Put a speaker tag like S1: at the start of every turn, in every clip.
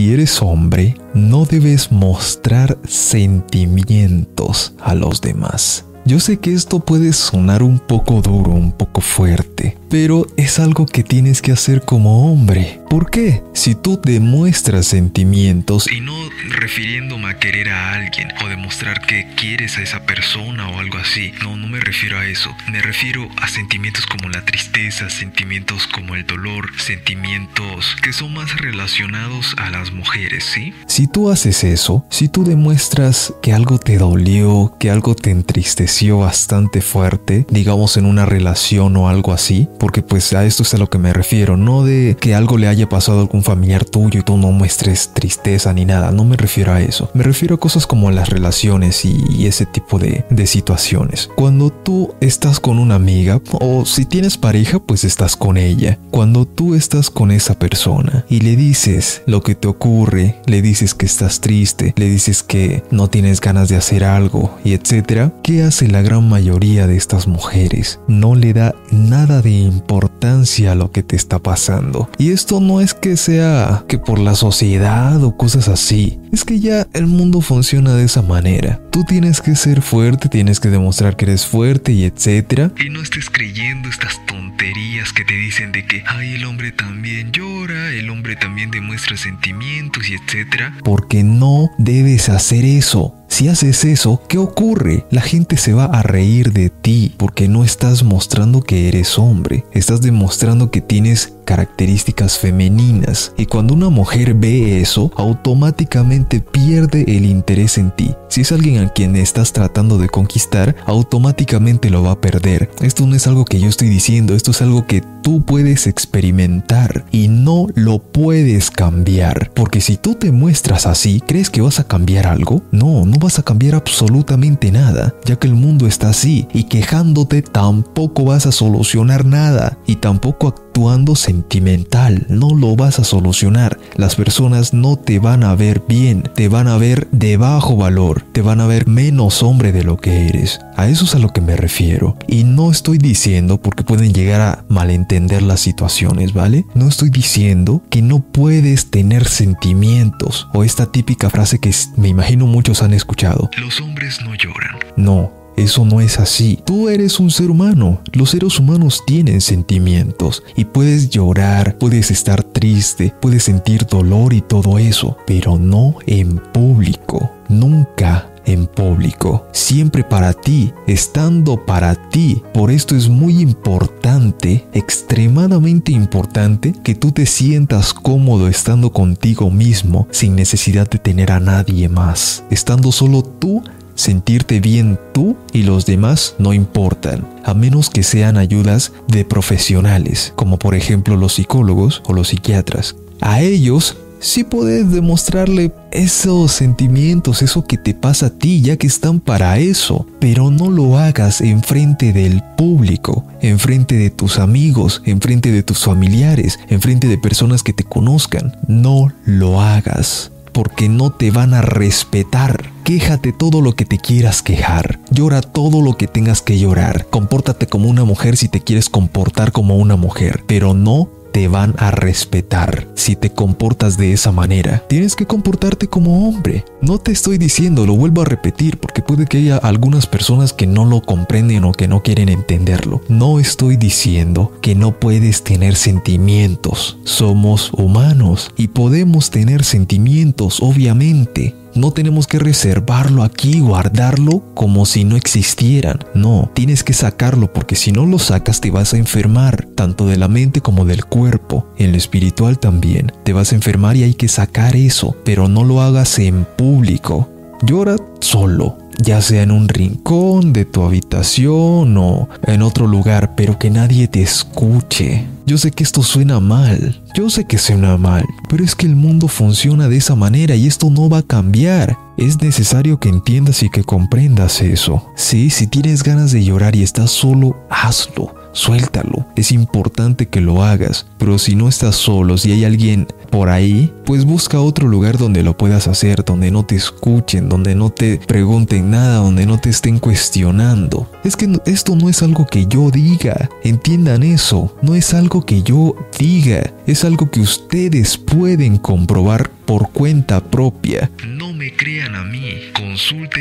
S1: si eres hombre, no debes mostrar sentimientos a los demás. Yo sé que esto puede sonar un poco duro, un poco fuerte, pero es algo que tienes que hacer como hombre. ¿Por qué? Si tú demuestras sentimientos
S2: y no refiriéndome a querer a alguien o demostrar que quieres a esa persona o algo así, no, no me refiero a eso, me refiero a sentimientos como la tristeza, sentimientos como el dolor, sentimientos que son más relacionados a las mujeres, ¿sí?
S1: Si tú haces eso, si tú demuestras que algo te dolió, que algo te entristeció bastante fuerte, digamos en una relación o algo así, porque pues a esto es a lo que me refiero, no de que algo le haya pasado a algún familiar tuyo y tú no muestres tristeza ni nada, no me refiero a eso, me refiero a cosas como las relaciones y, ese tipo de, de situaciones. Cuando tú estás con una amiga o si tienes pareja pues estás con ella, cuando tú estás con esa persona y le dices lo que te ocurre, le dices que estás triste, le dices que no tienes ganas de hacer algo y etcétera, ¿qué hace la gran mayoría de estas mujeres? No le da nada de importancia a lo que te está pasando. Y esto no es que sea que por la sociedad o cosas así. Es que ya el mundo funciona de esa manera. Tú tienes que ser fuerte, tienes que demostrar que eres fuerte y etcétera.
S2: Y no estés creyendo estas tonterías que te dicen de que, ay, el hombre también llora, el hombre también demuestra sentimientos y etcétera.
S1: Porque no debes hacer eso. Si haces eso, ¿qué ocurre? La gente se va a reír de ti porque no estás mostrando que eres hombre, estás demostrando que tienes características femeninas y cuando una mujer ve eso, automáticamente pierde el interés en ti. Si es alguien a quien estás tratando de conquistar, automáticamente lo va a perder. Esto no es algo que yo estoy diciendo, esto es algo que tú puedes experimentar y no lo puedes cambiar. Porque si tú te muestras así, ¿crees que vas a cambiar algo? No, no vas a cambiar absolutamente nada, ya que el mundo está así y quejándote tampoco vas a solucionar nada y tampoco actuando sentimental, no lo vas a solucionar. Las personas no te van a ver bien, te van a ver de bajo valor, te van a ver menos hombre de lo que eres. A eso es a lo que me refiero. Y no estoy diciendo porque pueden llegar a malentender las situaciones, ¿vale? No estoy diciendo que no puedes tener sentimientos o esta típica frase que me imagino muchos han escuchado.
S2: Los hombres no lloran.
S1: No, eso no es así. Tú eres un ser humano. Los seres humanos tienen sentimientos y puedes llorar, puedes estar triste, puedes sentir dolor y todo eso, pero no en público. Nunca en público, siempre para ti, estando para ti. Por esto es muy importante, extremadamente importante, que tú te sientas cómodo estando contigo mismo sin necesidad de tener a nadie más, estando solo tú sentirte bien tú y los demás no importan, a menos que sean ayudas de profesionales, como por ejemplo los psicólogos o los psiquiatras. A ellos sí puedes demostrarle esos sentimientos, eso que te pasa a ti, ya que están para eso, pero no lo hagas enfrente del público, enfrente de tus amigos, enfrente de tus familiares, enfrente de personas que te conozcan. No lo hagas porque no te van a respetar. Quéjate todo lo que te quieras quejar. Llora todo lo que tengas que llorar. Compórtate como una mujer si te quieres comportar como una mujer, pero no te van a respetar si te comportas de esa manera. Tienes que comportarte como hombre. No te estoy diciendo, lo vuelvo a repetir, porque puede que haya algunas personas que no lo comprenden o que no quieren entenderlo. No estoy diciendo que no puedes tener sentimientos. Somos humanos y podemos tener sentimientos, obviamente. No tenemos que reservarlo aquí, guardarlo como si no existieran. No, tienes que sacarlo porque si no lo sacas te vas a enfermar, tanto de la mente como del cuerpo. En lo espiritual también. Te vas a enfermar y hay que sacar eso, pero no lo hagas en público. Llora solo, ya sea en un rincón de tu habitación o en otro lugar, pero que nadie te escuche. Yo sé que esto suena mal, yo sé que suena mal, pero es que el mundo funciona de esa manera y esto no va a cambiar. Es necesario que entiendas y que comprendas eso. Sí, si tienes ganas de llorar y estás solo, hazlo suéltalo. Es importante que lo hagas, pero si no estás solo, si hay alguien por ahí, pues busca otro lugar donde lo puedas hacer, donde no te escuchen, donde no te pregunten nada, donde no te estén cuestionando. Es que esto no es algo que yo diga, entiendan eso, no es algo que yo diga, es algo que ustedes pueden comprobar por cuenta propia.
S2: No me crean a mí, consulten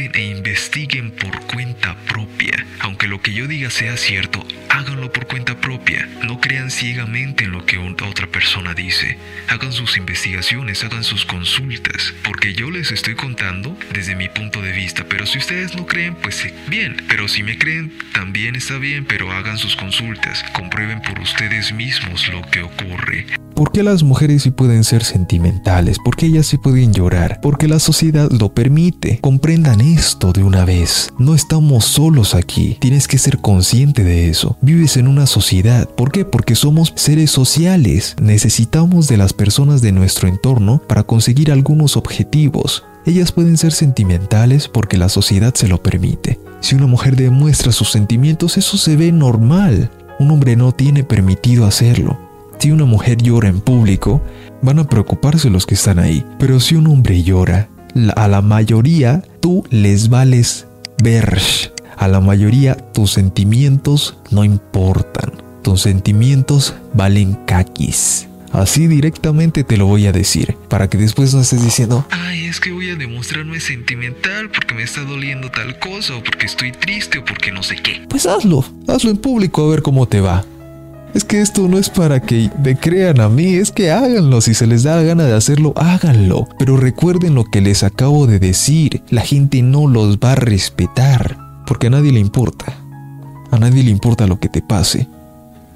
S2: que yo diga sea cierto, háganlo por cuenta propia. No crean ciegamente en lo que otra persona dice. Hagan sus investigaciones, hagan sus consultas, porque yo les estoy contando desde mi punto de vista, pero si ustedes no creen, pues bien, pero si me creen, también está bien, pero hagan sus consultas, comprueben por ustedes mismos lo que ocurre.
S1: ¿Por qué las mujeres sí pueden ser sentimentales? ¿Por qué ellas sí pueden llorar? Porque la sociedad lo permite. Comprendan esto de una vez. No estamos solos aquí. Tienes que ser consciente de eso. Vives en una sociedad. ¿Por qué? Porque somos seres sociales. Necesitamos de las personas de nuestro entorno para conseguir algunos objetivos. Ellas pueden ser sentimentales porque la sociedad se lo permite. Si una mujer demuestra sus sentimientos, eso se ve normal. Un hombre no tiene permitido hacerlo. Si una mujer llora en público, van a preocuparse los que están ahí. Pero si un hombre llora, a la mayoría tú les vales ver. A la mayoría tus sentimientos no importan. Tus sentimientos valen caquis. Así directamente te lo voy a decir, para que después no estés diciendo,
S2: ay, es que voy a demostrarme sentimental porque me está doliendo tal cosa, o porque estoy triste, o porque no sé qué.
S1: Pues hazlo, hazlo en público a ver cómo te va. Es que esto no es para que me crean a mí, es que háganlo. Si se les da la gana de hacerlo, háganlo. Pero recuerden lo que les acabo de decir. La gente no los va a respetar. Porque a nadie le importa. A nadie le importa lo que te pase.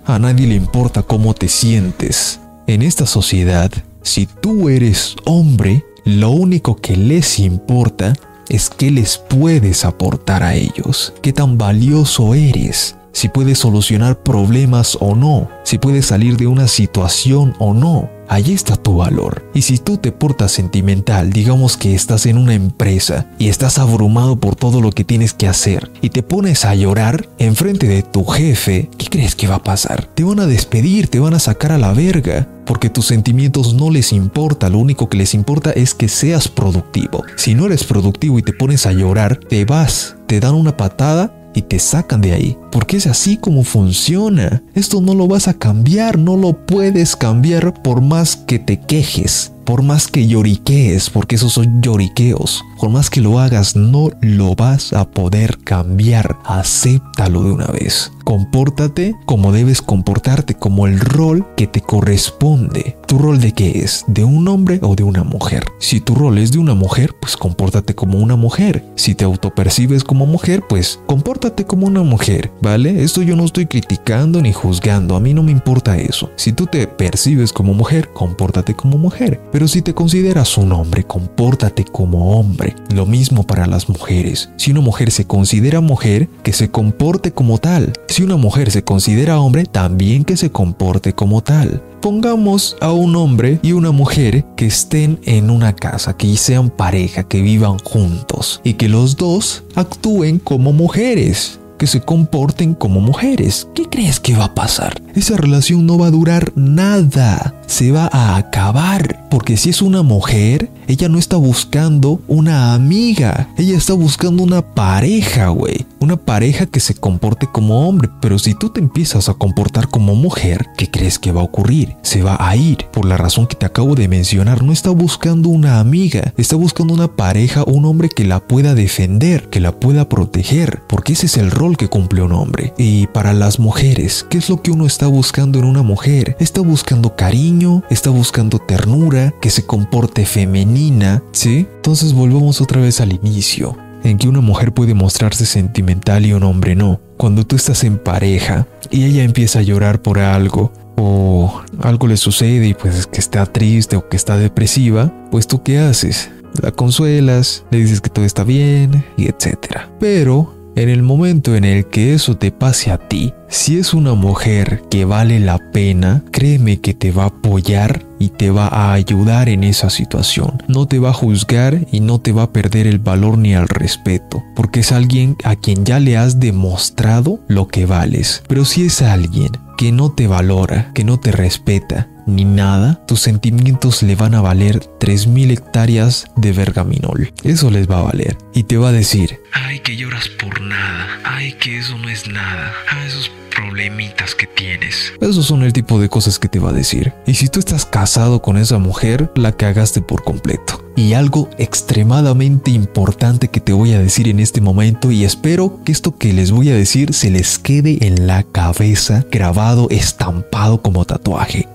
S1: A nadie le importa cómo te sientes. En esta sociedad, si tú eres hombre, lo único que les importa es qué les puedes aportar a ellos, qué tan valioso eres, si puedes solucionar problemas o no, si puedes salir de una situación o no. Ahí está tu valor. Y si tú te portas sentimental, digamos que estás en una empresa y estás abrumado por todo lo que tienes que hacer y te pones a llorar enfrente de tu jefe, ¿qué crees que va a pasar? Te van a despedir, te van a sacar a la verga, porque tus sentimientos no les importa, lo único que les importa es que seas productivo. Si no eres productivo y te pones a llorar, te vas, te dan una patada y te sacan de ahí. Porque es así como funciona. Esto no lo vas a cambiar, no lo puedes cambiar por más que te quejes. Por más que lloriquees, porque esos son lloriqueos, por más que lo hagas, no lo vas a poder cambiar. Acéptalo de una vez. Compórtate como debes comportarte, como el rol que te corresponde. ¿Tu rol de qué es? ¿De un hombre o de una mujer? Si tu rol es de una mujer, pues compórtate como una mujer. Si te autopercibes como mujer, pues compórtate como una mujer, ¿vale? Esto yo no estoy criticando ni juzgando, a mí no me importa eso. Si tú te percibes como mujer, compórtate como mujer. Pero si te consideras un hombre, compórtate como hombre. Lo mismo para las mujeres. Si una mujer se considera mujer, que se comporte como tal. Si una mujer se considera hombre, también que se comporte como tal. Pongamos a un hombre y una mujer que estén en una casa, que sean pareja, que vivan juntos y que los dos actúen como mujeres que se comporten como mujeres. ¿Qué crees que va a pasar? Esa relación no va a durar nada. Se va a acabar. Porque si es una mujer, ella no está buscando una amiga. Ella está buscando una pareja, güey. Una pareja que se comporte como hombre. Pero si tú te empiezas a comportar como mujer, ¿qué crees que va a ocurrir? Se va a ir. Por la razón que te acabo de mencionar, no está buscando una amiga. Está buscando una pareja, un hombre que la pueda defender, que la pueda proteger. Porque ese es el rol que cumple un hombre. Y para las mujeres, ¿qué es lo que uno está buscando en una mujer? Está buscando cariño, está buscando ternura, que se comporte femenina, ¿sí? Entonces volvamos otra vez al inicio, en que una mujer puede mostrarse sentimental y un hombre no. Cuando tú estás en pareja y ella empieza a llorar por algo, o algo le sucede y pues que está triste o que está depresiva, pues tú qué haces? La consuelas, le dices que todo está bien y etcétera. Pero En el momento en el que eso te pase a ti, si es una mujer que vale la pena, créeme que te va a apoyar y te va a ayudar en esa situación. No te va a juzgar y no te va a perder el valor ni el respeto, porque es alguien a quien ya le has demostrado lo que vales. Pero si es alguien que no te valora, que no te respeta, ni nada, tus sentimientos le van a valer 3.000 hectáreas de vergaminol. Eso les va a valer. Y te va a decir,
S2: ay, que lloras por nada, ay, que eso no es nada, ay, esos problemitas que tienes.
S1: Esos son el tipo de cosas que te va a decir. Y si tú estás casado con esa mujer, la cagaste por completo. Y algo extremadamente importante que te voy a decir en este momento y espero que esto que les voy a decir se les quede en la cabeza grabado, estampado como tatuaje.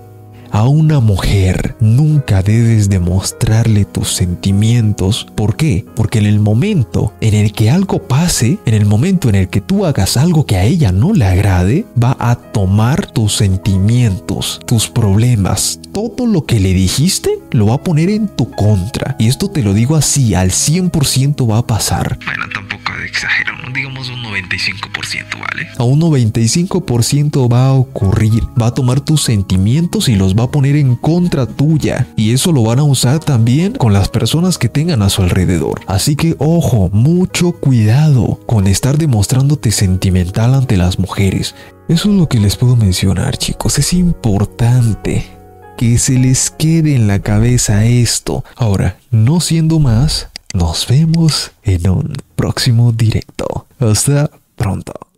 S1: A una mujer nunca debes demostrarle tus sentimientos. ¿Por qué? Porque en el momento en el que algo pase, en el momento en el que tú hagas algo que a ella no le agrade, va a tomar tus sentimientos, tus problemas, todo lo que le dijiste, lo va a poner en tu contra. Y esto te lo digo así, al 100% va a pasar.
S2: Exagero, digamos un 95%, ¿vale?
S1: A un 95% va a ocurrir, va a tomar tus sentimientos y los va a poner en contra tuya. Y eso lo van a usar también con las personas que tengan a su alrededor. Así que ojo, mucho cuidado con estar demostrándote sentimental ante las mujeres. Eso es lo que les puedo mencionar, chicos. Es importante que se les quede en la cabeza esto. Ahora, no siendo más, nos vemos en un próximo directo. Hasta pronto.